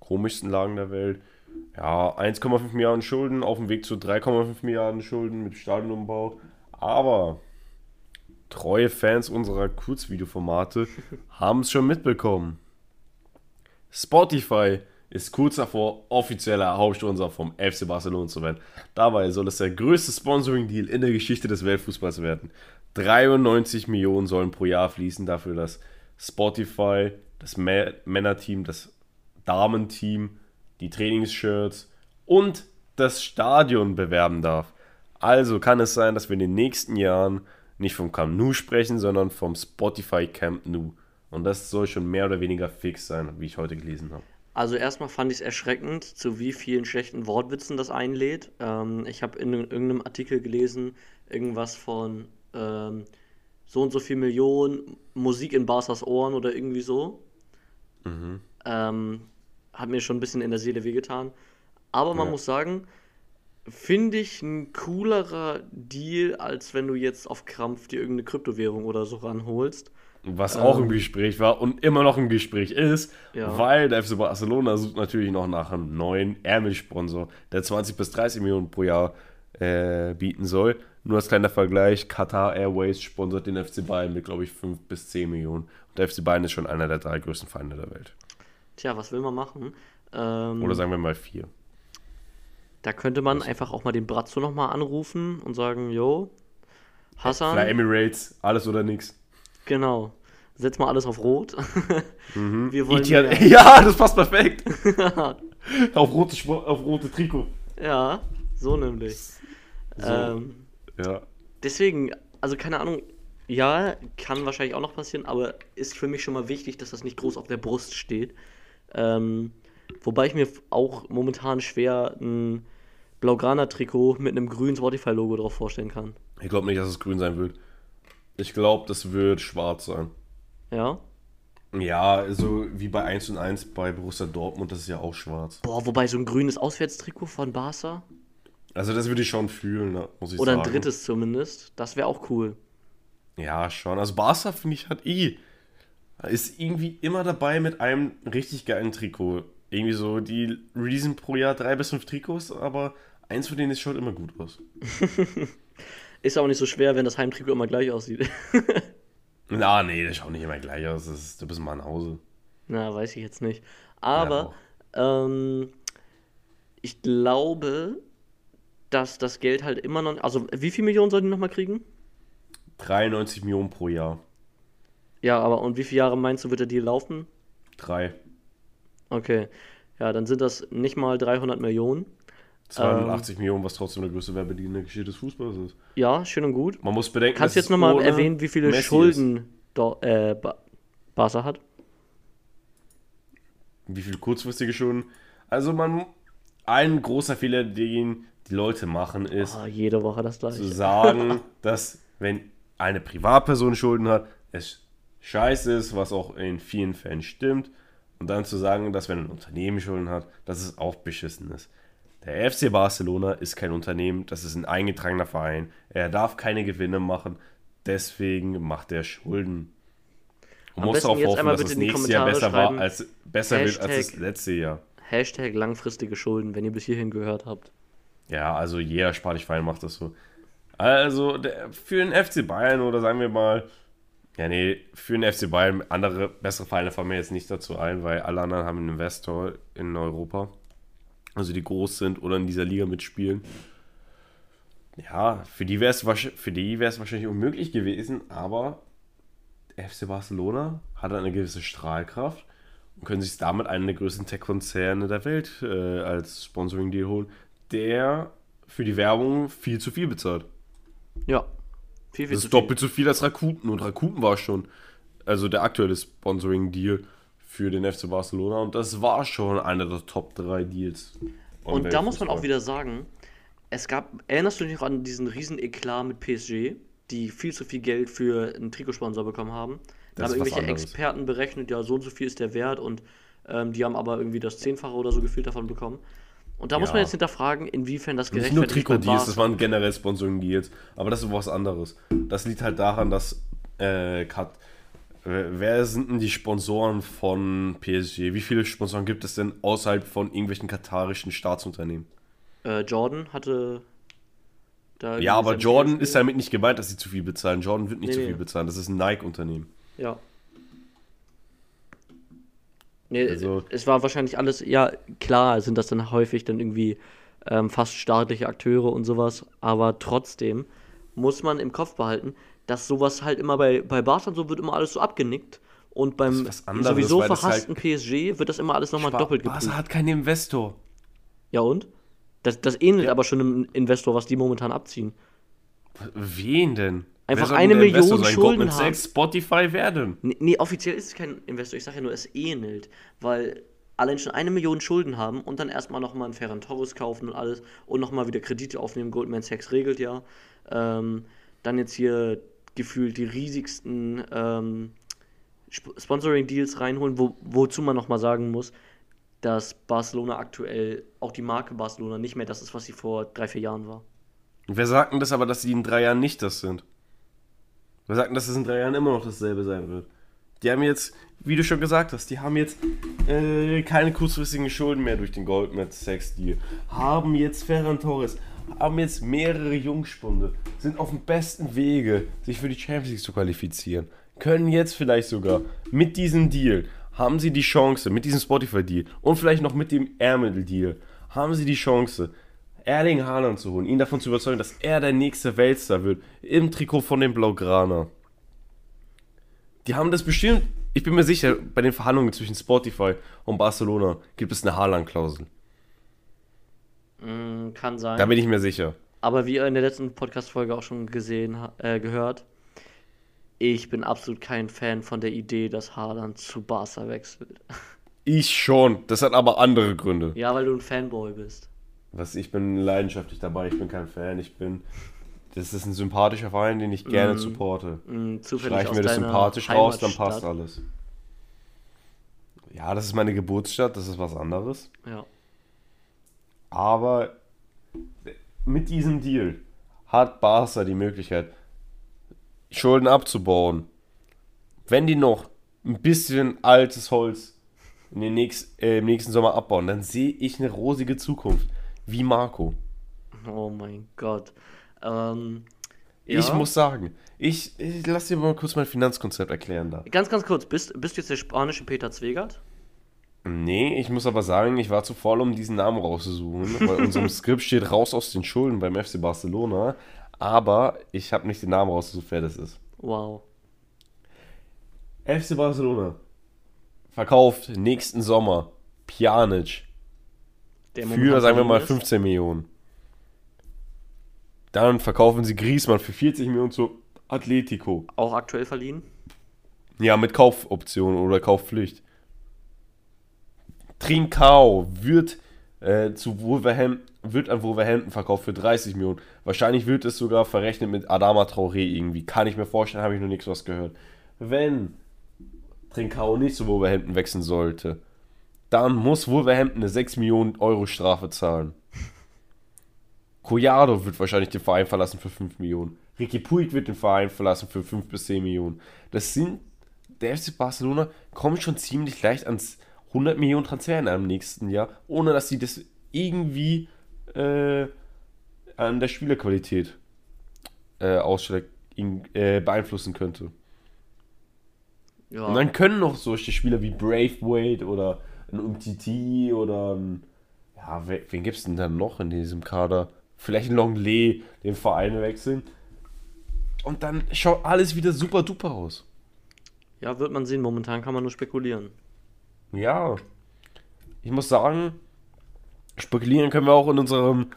komischsten Lagen der Welt. Ja, 1,5 Milliarden Schulden, auf dem Weg zu 3,5 Milliarden Schulden mit Stadionumbau. Aber treue Fans unserer Kurzvideoformate haben es schon mitbekommen. Spotify ist kurz davor, offizieller Hauptsponsor vom FC Barcelona zu werden. Dabei soll es der größte Sponsoring-Deal in der Geschichte des Weltfußballs werden. 93 Millionen sollen pro Jahr fließen dafür, dass Spotify, das Männerteam, das Damenteam, die Trainingsshirts und das Stadion bewerben darf. Also kann es sein, dass wir in den nächsten Jahren nicht vom Camp Nou sprechen, sondern vom Spotify Camp Nou. Und das soll schon mehr oder weniger fix sein, wie ich heute gelesen habe. Also erstmal fand ich es erschreckend, zu wie vielen schlechten Wortwitzen das einlädt. Ähm, ich habe in irgendeinem Artikel gelesen, irgendwas von ähm, so und so viel Millionen Musik in Barsas Ohren oder irgendwie so. Mhm. Ähm, hat mir schon ein bisschen in der Seele wehgetan. Aber man ja. muss sagen, finde ich ein coolerer Deal, als wenn du jetzt auf Krampf dir irgendeine Kryptowährung oder so ranholst. Was ähm, auch im Gespräch war und immer noch im Gespräch ist, ja. weil der FC Barcelona sucht natürlich noch nach einem neuen Ärmelsponsor, der 20 bis 30 Millionen pro Jahr äh, bieten soll. Nur als kleiner Vergleich, Qatar Airways sponsert den FC Bayern mit, glaube ich, 5 bis 10 Millionen. Und der FC Bayern ist schon einer der drei größten Feinde der Welt. Tja, was will man machen? Ähm, Oder sagen wir mal vier. Da könnte man was? einfach auch mal den Brazzo nochmal anrufen und sagen, yo, Hassan. Fly Emirates, alles oder nichts. Genau. Setz mal alles auf Rot. Mhm. Wir wollen ja, ja, das passt perfekt. auf, rote auf rote Trikot. Ja, so nämlich. So. Ähm, ja. Deswegen, also keine Ahnung, ja, kann wahrscheinlich auch noch passieren, aber ist für mich schon mal wichtig, dass das nicht groß auf der Brust steht. Ähm, wobei ich mir auch momentan schwer ein Blaugrana-Trikot mit einem grünen Spotify-Logo drauf vorstellen kann. Ich glaube nicht, dass es grün sein wird. Ich glaube, das wird schwarz sein. Ja? Ja, also wie bei 1 und 1 bei Borussia Dortmund, das ist ja auch schwarz. Boah, wobei so ein grünes Auswärtstrikot von Barca. Also das würde ich schon fühlen, ne, muss ich Oder sagen. Oder ein drittes zumindest. Das wäre auch cool. Ja, schon. Also Barca finde ich halt eh. Ist irgendwie immer dabei mit einem richtig geilen Trikot. Irgendwie so, die releasen pro Jahr drei bis fünf Trikots, aber eins von denen schaut immer gut aus. ist auch nicht so schwer, wenn das Heimtrikot immer gleich aussieht. Na, nee, das schaut nicht immer gleich aus. Das ist, du bist mal nach Hause. Na, weiß ich jetzt nicht. Aber ja, ähm, ich glaube, dass das Geld halt immer noch. Also, wie viel Millionen sollen die nochmal kriegen? 93 Millionen pro Jahr. Ja, aber und wie viele Jahre meinst du, wird der Deal laufen? Drei. Okay. Ja, dann sind das nicht mal 300 Millionen. 280 ähm, Millionen, was trotzdem der größte Werbedeal in der Geschichte des Fußballs ist. Ja, schön und gut. Man muss bedenken, Kannst du jetzt nochmal erwähnen, wie viele Messi Schulden do, äh, Barca hat? Wie viele kurzfristige Schulden? Also man, ein großer Fehler, den die Leute machen, ist oh, jede Woche das gleiche. zu sagen, dass wenn eine Privatperson Schulden hat, es scheiße ist, was auch in vielen Fällen stimmt. Und dann zu sagen, dass wenn ein Unternehmen Schulden hat, dass es auch beschissen ist. Der FC Barcelona ist kein Unternehmen, das ist ein eingetragener Verein. Er darf keine Gewinne machen, deswegen macht er Schulden. Und muss darauf hoffen, dass das nächste Jahr besser war, als besser Hashtag, wird als das letzte Jahr. Hashtag langfristige Schulden, wenn ihr bis hierhin gehört habt. Ja, also jeder Sparlich-Verein macht das so. Also der, für den FC Bayern oder sagen wir mal, ja nee, für den FC Bayern, andere bessere Vereine fallen mir jetzt nicht dazu ein, weil alle anderen haben einen Investor in Europa. Also die groß sind oder in dieser Liga mitspielen. Ja, für die wäre es wahrscheinlich unmöglich gewesen, aber FC Barcelona hat eine gewisse Strahlkraft und können sich damit einen der größten Tech-Konzerne der Welt äh, als Sponsoring-Deal holen, der für die Werbung viel zu viel bezahlt. Ja. Viel, viel das ist doppelt so viel als Rakuten. Und Rakuten war schon, also der aktuelle Sponsoring-Deal für den FC Barcelona. Und das war schon einer der Top 3 Deals. Und da muss man auch wieder sagen, es gab, erinnerst du dich noch an diesen riesen Eklat mit PSG, die viel zu viel Geld für einen Trikotsponsor bekommen haben? Da haben irgendwelche Experten berechnet, ja, so und so viel ist der Wert und Ähm, die haben aber irgendwie das Zehnfache oder so gefühlt davon bekommen. Und da muss Ja. man jetzt hinterfragen, inwiefern das Nicht nur gerechtfertigt ist bei Trikot-Deals, das waren generell Sponsoring-Deals. Aber das ist was anderes. Das liegt halt daran, dass äh, Kat, wer sind denn die Sponsoren von PSG? Wie viele Sponsoren gibt es denn außerhalb von irgendwelchen katarischen Staatsunternehmen? Äh, Jordan hatte da Ja, aber Jordan ist damit nicht gemeint, dass sie zu viel bezahlen. Jordan wird nicht Nee, zu nee. viel bezahlen. Das ist ein Nike-Unternehmen. Ja. Nee, Also- es war wahrscheinlich alles, ja, klar sind das dann häufig dann irgendwie ähm, fast staatliche Akteure und sowas, aber trotzdem muss man im Kopf behalten, dass sowas halt immer bei, bei Barca so wird immer alles so abgenickt und beim anderes, sowieso das verhassten PSG wird das immer alles nochmal doppelt Barca geprüft. hat keinen Investor. Ja und? Das, das ähnelt Ja. aber schon einem Investor, was die momentan abziehen. Wen denn? Einfach eine Million? Schulden Goldman haben. Sachs, Spotify, wer denn? Nee, nee, offiziell ist es kein Investor. Ich sage ja nur, es ähnelt. Weil allein schon eine Million Schulden haben und dann erstmal nochmal einen Ferran Torres kaufen und alles und nochmal wieder Kredite aufnehmen. Goldman Sachs regelt ja. Ähm, dann jetzt hier gefühlt die riesigsten ähm, Sp- Sponsoring-Deals reinholen, wo, wozu man nochmal sagen muss, dass Barcelona aktuell, auch die Marke Barcelona, nicht mehr das ist, was sie vor drei, vier Jahren war. Wer sagt denn das aber, dass sie in drei Jahren nicht das sind? Wer sagt denn, dass es in drei Jahren immer noch dasselbe sein wird? Die haben jetzt, wie du schon gesagt hast, die haben jetzt äh, keine kurzfristigen Schulden mehr durch den Goldman Sachs Deal. Haben jetzt Ferran Torres, haben jetzt mehrere Jungspunde, sind auf dem besten Wege, sich für die Champions League zu qualifizieren. Können jetzt vielleicht sogar mit diesem Deal, haben sie die Chance, mit diesem Spotify-Deal und vielleicht noch mit dem Ärmel-Deal, haben sie die Chance, Erling Haaland zu holen, ihn davon zu überzeugen, dass er der nächste Weltstar wird, im Trikot von den Blaugrana. Die haben das bestimmt, ich bin mir sicher, bei den Verhandlungen zwischen Spotify und Barcelona gibt es eine Haaland-Klausel. Mm, kann sein. Da bin ich mir sicher. Aber wie ihr in der letzten Podcast-Folge auch schon gesehen, äh, gehört, ich bin absolut kein Fan von der Idee, dass Haaland zu Barca wechselt. Ich schon, das hat aber andere Gründe. Ja, weil du ein Fanboy bist. Was, ich bin leidenschaftlich dabei, ich bin kein Fan, ich bin, das ist ein sympathischer Verein, den ich gerne Mhm. supporte. Mm, zufällig Streichen wir das sympathisch raus, dann passt alles. Ja, das ist meine Geburtsstadt, das ist was anderes. Ja. Aber mit diesem Deal hat Barca die Möglichkeit, Schulden abzubauen. Wenn die noch ein bisschen altes Holz in den nächst, äh, im nächsten Sommer abbauen, dann sehe ich eine rosige Zukunft. Wie Marco. Oh mein Gott. Ähm, Ich ja. muss sagen, ich, ich lass dir mal kurz mein Finanzkonzept erklären da. Ganz, ganz kurz, bist, bist du jetzt der spanische Peter Zwegert? Nee, ich muss aber sagen, ich war zu faul, um diesen Namen rauszusuchen, weil in unserem Skript steht raus aus den Schulden beim FC Barcelona, aber ich habe nicht den Namen rausgesucht, wer das ist. Wow. FC Barcelona verkauft nächsten Sommer Pjanic für, sagen wir mal, verliehen 15 Millionen. Dann verkaufen sie Griezmann für 40 Millionen zu Atletico. ist. Auch aktuell verliehen? Ja, mit Kaufoption oder Kaufpflicht. Trincao wird äh, zu Wolverhampton, wird an Wolverhampton verkauft für 30 Millionen. Wahrscheinlich wird es sogar verrechnet mit Adama Traoré irgendwie. Kann ich mir vorstellen, habe ich noch nichts was gehört. Wenn Trincao nicht zu Wolverhampton wechseln sollte, dann muss Wolverhampton eine 6 Millionen Euro Strafe zahlen. Collado wird wahrscheinlich den Verein verlassen für 5 Millionen. Ricky Puig wird den Verein verlassen für 5 bis 10 Millionen. Das sind, der FC Barcelona kommt schon ziemlich leicht ans 100 Millionen Transfer in einem nächsten Jahr, ohne dass sie das irgendwie äh, an der Spielerqualität äh, ausschlag, ihn, äh, beeinflussen könnte. Ja. Und dann können noch solche Spieler wie Braithwaite oder ein Umtiti oder ein, ja, wen, gibt es denn dann noch in diesem Kader? Vielleicht ein Longley den Verein wechseln. Und dann schaut alles wieder super duper aus. ja, wird man sehen. Momentan kann man nur spekulieren. Ja. Ich muss sagen, spekulieren können wir auch in unserem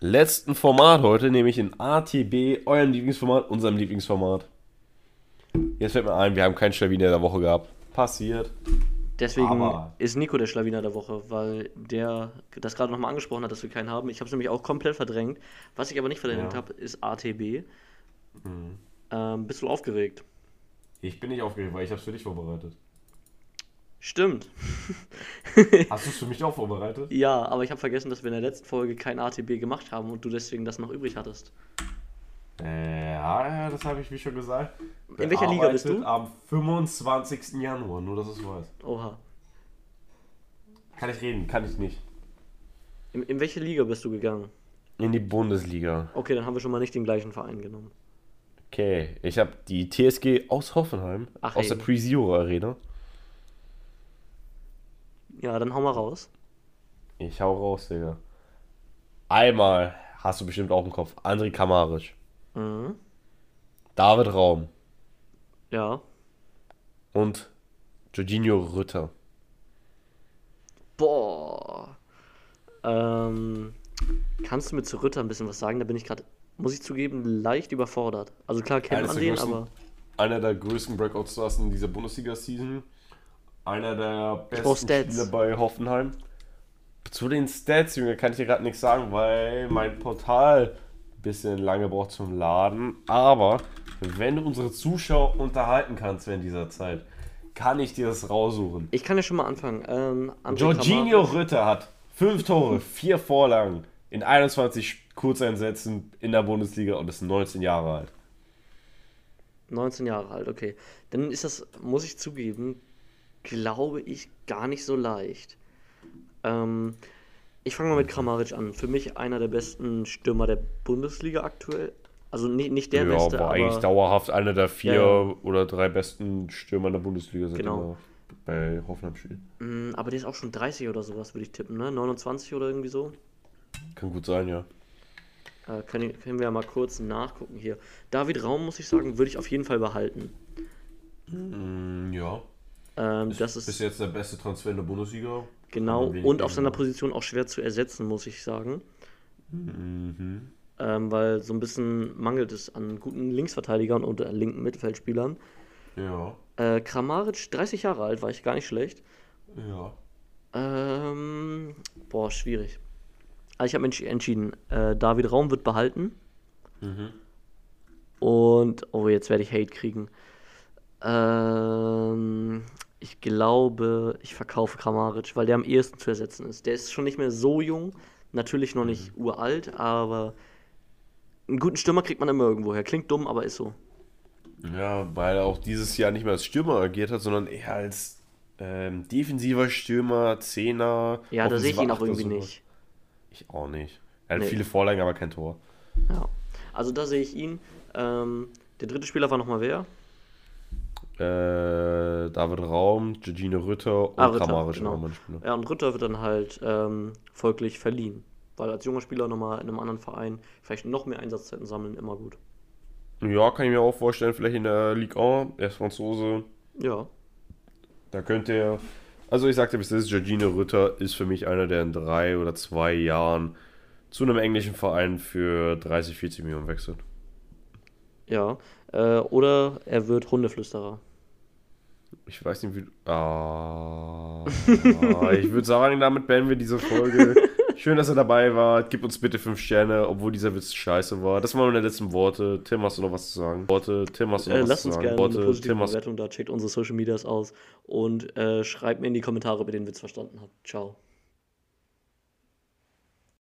letzten Format heute, nämlich in ATB, eurem Lieblingsformat, unserem Lieblingsformat. Jetzt fällt mir ein, wir haben keinen Schlawiner der Woche gehabt. Passiert. Deswegen Aber- ist Nico der Schlawiner der Woche, weil der das gerade nochmal angesprochen hat, dass wir keinen haben. Ich habe es nämlich auch komplett verdrängt. Was ich aber nicht verdrängt Ja. habe, ist ATB. Mhm. Ähm, bist du aufgeregt? Ich bin nicht aufgeregt, weil ich habe es für dich vorbereitet. Stimmt. Hast du es für mich auch vorbereitet? Ja, aber ich habe vergessen, dass wir in der letzten Folge kein ATB gemacht haben und du deswegen das noch übrig hattest. Äh, ja, das habe ich wie schon gesagt. In welcher Liga bist du? Am 25. Januar, nur dass es weißt. Oha. Kann ich reden? Kann ich nicht. In, in welche Liga bist du gegangen? In die Bundesliga. Okay, dann haben wir schon mal nicht den gleichen Verein genommen. Okay, ich habe die TSG aus Hoffenheim, Ach, aus ey. der Pre-Zero Arena. Ja, dann hau mal raus. Ich hau raus, Digga. Einmal hast du bestimmt auch im Kopf. André Kamaric, Mhm. David Raum Ja. und Jorginho Rütter. Boah. Ähm, kannst du mir zu Ritter ein bisschen was sagen? Da bin ich gerade, muss ich zugeben, leicht überfordert. Also klar kennt man den, größten- aber Einer der größten Breakout-Stars in dieser Bundesliga-Season. Einer der besten. Spieler bei Hoffenheim. Zu den Stats, Junge, kann ich dir gerade nichts sagen, weil mein Portal ein bisschen lange braucht zum Laden. Aber wenn du unsere Zuschauer unterhalten kannst während dieser Zeit, kann ich dir das raussuchen. ich kann ja schon mal anfangen. Ähm, Jorginho Rütter hat fünf Tore, vier Vorlagen in 21 Kurzeinsätzen in der Bundesliga und ist 19 Jahre alt. 19 Jahre alt, okay. Dann ist das, muss ich zugeben, glaube ich, gar nicht so leicht. Ähm, ich fange mal mit Kramaric an. Für mich einer der besten Stürmer der Bundesliga aktuell. Also nicht, nicht der ja, beste, war aber eigentlich dauerhaft einer der vier Ja, oder drei besten Stürmer in der Bundesliga, seitdem Genau. bei Hoffenheim spielt. Mm, aber der ist auch schon 30 oder sowas, würde ich tippen, ne? 29 oder irgendwie so. Kann gut sein, ja. Äh, können, können wir ja mal kurz nachgucken hier. David Raum, muss ich sagen, würde ich auf jeden Fall behalten. Mm, ja. Ähm, Ist das bis ist jetzt der beste Transfer in der Bundesliga. genau und auf seiner. Position auch schwer zu ersetzen, muss ich sagen. Mhm. Ähm, weil so ein bisschen mangelt es an guten Linksverteidigern und äh, linken Mittelfeldspielern. Ja. Äh, Kramaric, 30 Jahre alt, war ich gar nicht schlecht. Ja. Ähm, boah, schwierig. Also ich habe mich entschieden, äh, David Raum wird behalten. Mhm. Und, oh, jetzt werde ich Hate kriegen. Ähm, ich glaube, ich verkaufe Kramaric, weil der am ehesten zu ersetzen ist. Der ist schon nicht mehr so jung, natürlich noch nicht uralt, aber einen guten Stürmer kriegt man immer irgendwo her. Klingt dumm, aber ist so. Ja, weil er auch dieses Jahr nicht mehr als Stürmer agiert hat, sondern eher als ähm, defensiver Stürmer, Zehner. Ja, da sehe ich ihn auch irgendwie nicht. Ich auch nicht. Er hat Nee. viele Vorlagen, aber kein Tor. Ja. Also da sehe ich ihn. Ähm, der dritte Spieler war nochmal wer? Äh, David Raum, Jorginho Rütter und Ah, Rütter, Kramaric genau. Ja, und Ritter wird dann halt ähm, folglich verliehen. Weil als junger Spieler nochmal in einem anderen Verein vielleicht noch mehr Einsatzzeiten sammeln, immer gut. Ja, kann ich mir auch vorstellen, vielleicht in der Ligue 1, er ist Franzose, Ja. da könnte er, also ich sagte bis jetzt, Jorginho Rütter ist für mich einer, der in drei oder zwei Jahren zu einem englischen Verein für 30, 40 Millionen wechselt. Ja. Äh, oder er wird Hundeflüsterer. Ich weiß nicht, wie. Ah, ich würde sagen, damit beenden wir diese Folge. Schön, dass ihr dabei wart. Gebt uns bitte 5 Sterne, obwohl dieser Witz scheiße war. Das waren meine letzten Worte. Tim, hast du noch was zu sagen? Worte, Tim, hast du noch Äh, was lasst zu uns sagen? gerne eine Worte, positive Tim, hast du Bewertung da, checkt unsere Social Medias aus und äh, schreibt mir in die Kommentare, ob ihr den Witz verstanden habt. Ciao.